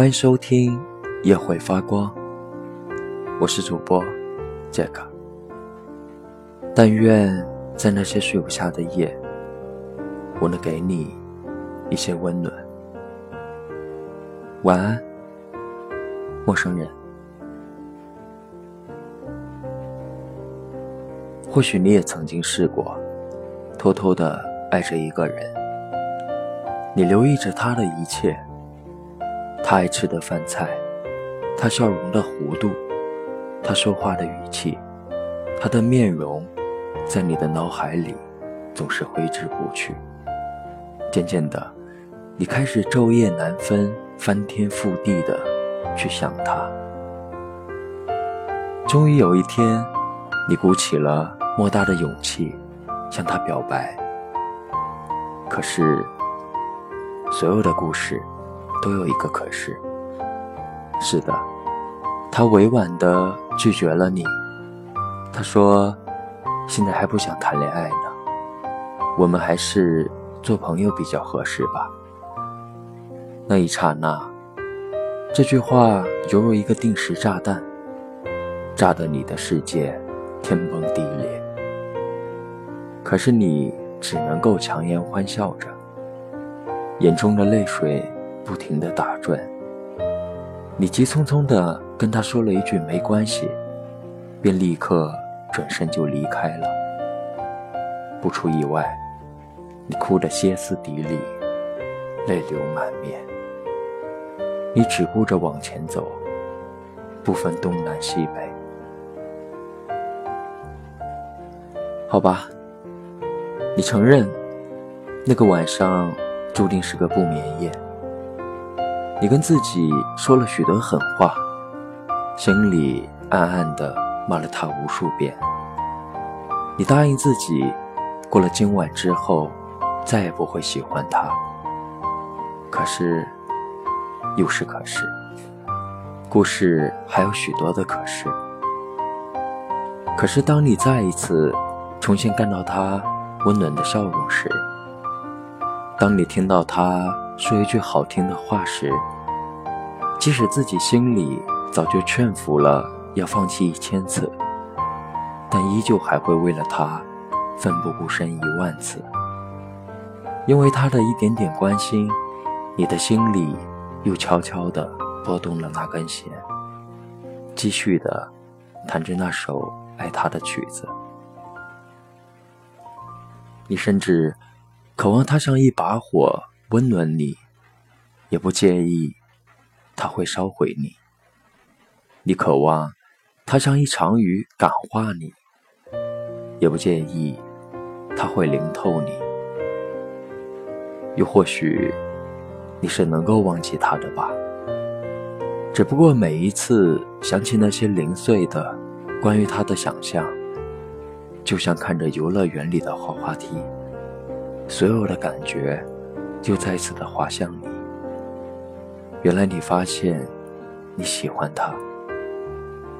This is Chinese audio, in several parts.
欢迎收听《夜会发光》，我是主播杰克。但愿在那些睡不下的夜，我能给你一些温暖。晚安，陌生人。或许你也曾经试过，偷偷的爱着一个人，你留意着他的一切。他爱吃的饭菜，他笑容的弧度，他说话的语气，他的面容，在你的脑海里总是挥之不去。渐渐的，你开始昼夜难分、翻天覆地的去想他。终于有一天，你鼓起了莫大的勇气向他表白。可是，所有的故事。都有一个可是。是的，他委婉的拒绝了你。他说：“现在还不想谈恋爱呢，我们还是做朋友比较合适吧。”那一刹那，这句话犹如一个定时炸弹，炸得你的世界天崩地裂。可是你只能够强颜欢笑着，眼中的泪水。不停的打转，你急匆匆的跟他说了一句“没关系”，便立刻转身就离开了。不出意外，你哭得歇斯底里，泪流满面。你只顾着往前走，不分东南西北。好吧，你承认，那个晚上注定是个不眠夜。你跟自己说了许多狠话，心里暗暗的骂了他无数遍。你答应自己，过了今晚之后，再也不会喜欢他。可是，又是可是，故事还有许多的可是。可是，当你再一次重新看到他温暖的笑容时，当你听到他说一句好听的话时，即使自己心里早就劝服了要放弃一千次，但依旧还会为了他奋不顾身一万次。因为他的一点点关心，你的心里又悄悄地拨动了那根弦，继续地弹着那首爱他的曲子。你甚至渴望他像一把火温暖你，也不介意。他会烧毁你，你渴望他像一场雨感化你，也不介意他会淋透你。又或许你是能够忘记他的吧？只不过每一次想起那些零碎的关于他的想象，就像看着游乐园里的滑滑梯，所有的感觉就再次的滑向你。原来你发现，你喜欢他，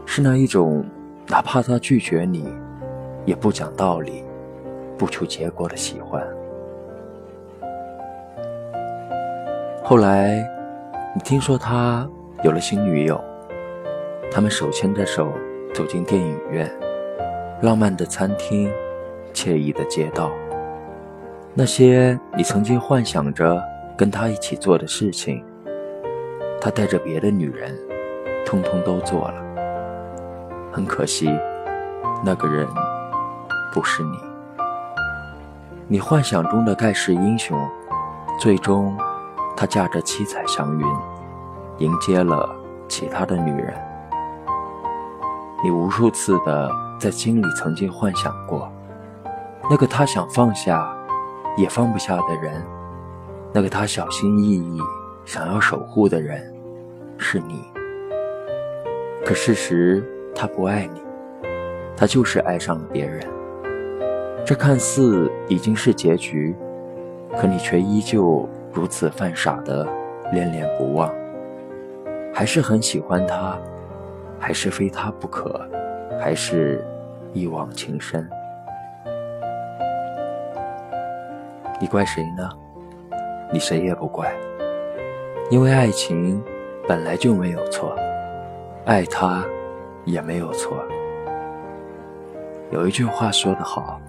是那一种哪怕他拒绝你，也不讲道理、不出结果的喜欢。后来，你听说他有了新女友，他们手牵着手走进电影院，浪漫的餐厅，惬意的街道，那些你曾经幻想着跟他一起做的事情。他带着别的女人，通通都做了。很可惜，那个人不是你。你幻想中的盖世英雄，最终他驾着七彩祥云，迎接了其他的女人。你无数次的在心里曾经幻想过，那个他想放下也放不下的人，那个他小心翼翼。想要守护的人是你，可事实他不爱你，他就是爱上了别人。这看似已经是结局，可你却依旧如此犯傻的恋恋不忘，还是很喜欢他，还是非他不可，还是一往情深。你怪谁呢？你谁也不怪。因为爱情本来就没有错，爱他也没有错。有一句话说得好，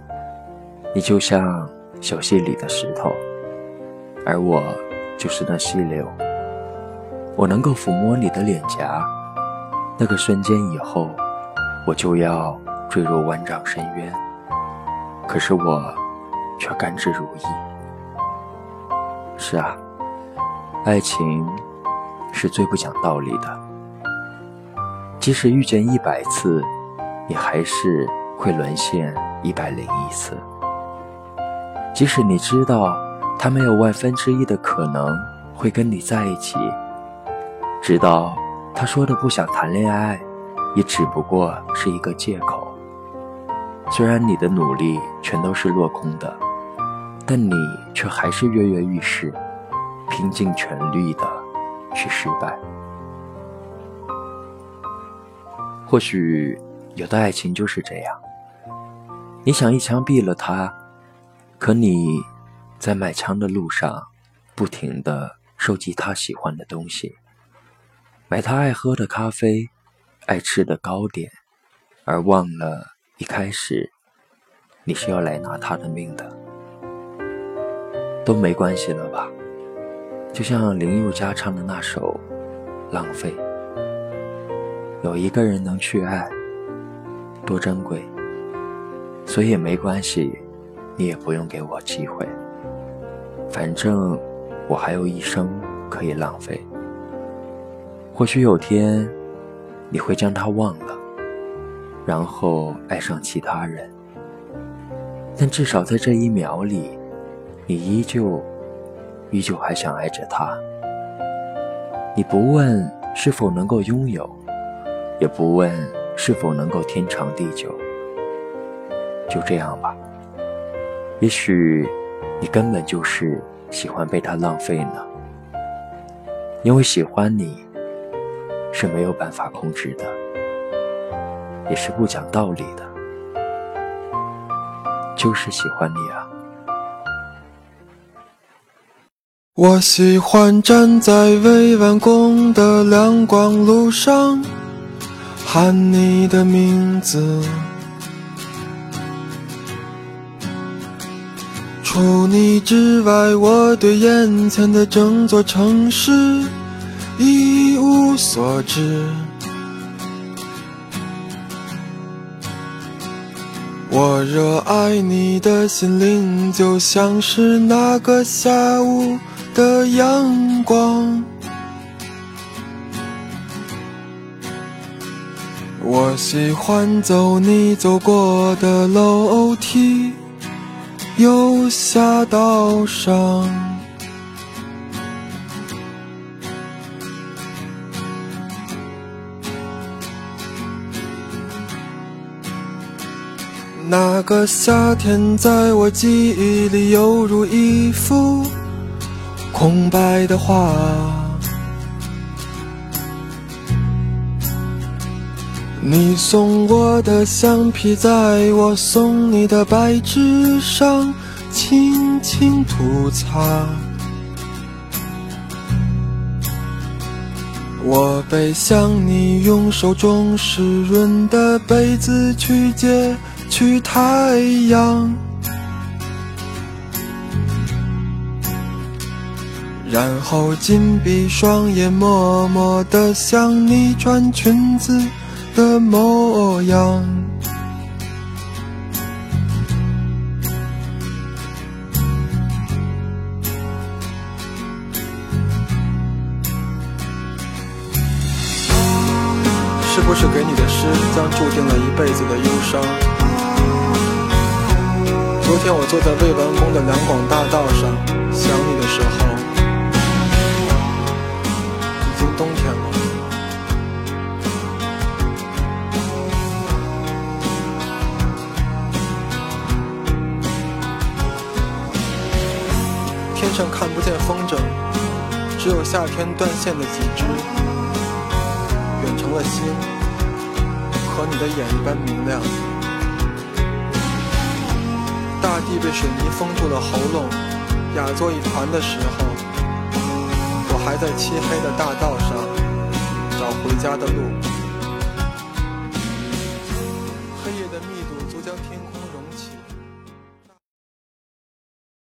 你就像小溪里的石头，而我就是那溪流。我能够抚摸你的脸颊，那个瞬间以后，我就要坠入万丈深渊。可是我却甘之如饴。是啊，爱情是最不讲道理的。即使遇见一百次，你还是会沦陷一百零一次。即使你知道他没有万分之一的可能会跟你在一起。直到他说的不想谈恋爱，也只不过是一个借口。虽然你的努力全都是落空的，但你却还是跃跃欲试，拼尽全力的是失败。或许有的爱情就是这样，你想一枪毙了他，可你在买枪的路上，不停的收集他喜欢的东西。买他爱喝的咖啡，爱吃的糕点，而忘了一开始你是要来拿他的命的，都没关系了吧？就像林宥嘉唱的那首《浪费》，有一个人能去爱，多珍贵，所以没关系，你也不用给我机会，反正我还有一生可以浪费。或许有天，你会将他忘了，然后爱上其他人。但至少在这一秒里，你依旧，依旧还想爱着他。你不问是否能够拥有，也不问是否能够天长地久。就这样吧。也许，你根本就是喜欢被他浪费呢。因为喜欢你。是没有办法控制的，也是不讲道理的，就是喜欢你啊！我喜欢站在未完工的亮光路上，喊你的名字。除你之外，我对眼前的整座城市。一无所知，我热爱你的心灵，就像是那个下午的阳光。我喜欢走你走过的楼梯，由下到上。那个夏天，在我记忆里犹如一幅空白的画。你送我的橡皮，在我送你的白纸上轻轻涂擦。我背向你，用手中湿润的被子去接。去太阳，然后紧闭双眼，默默地想你穿裙子的模样。是不是给你的诗将注定了一辈子的忧伤？昨天我坐在未完工的两广大道上，想你的时候，已经冬天了。天上看不见风筝，只有夏天断线的几只，远成了星，和你的眼一般明亮。被水泥封住了喉咙，哑作一团的时候，我还在漆黑的大道上找回家的路。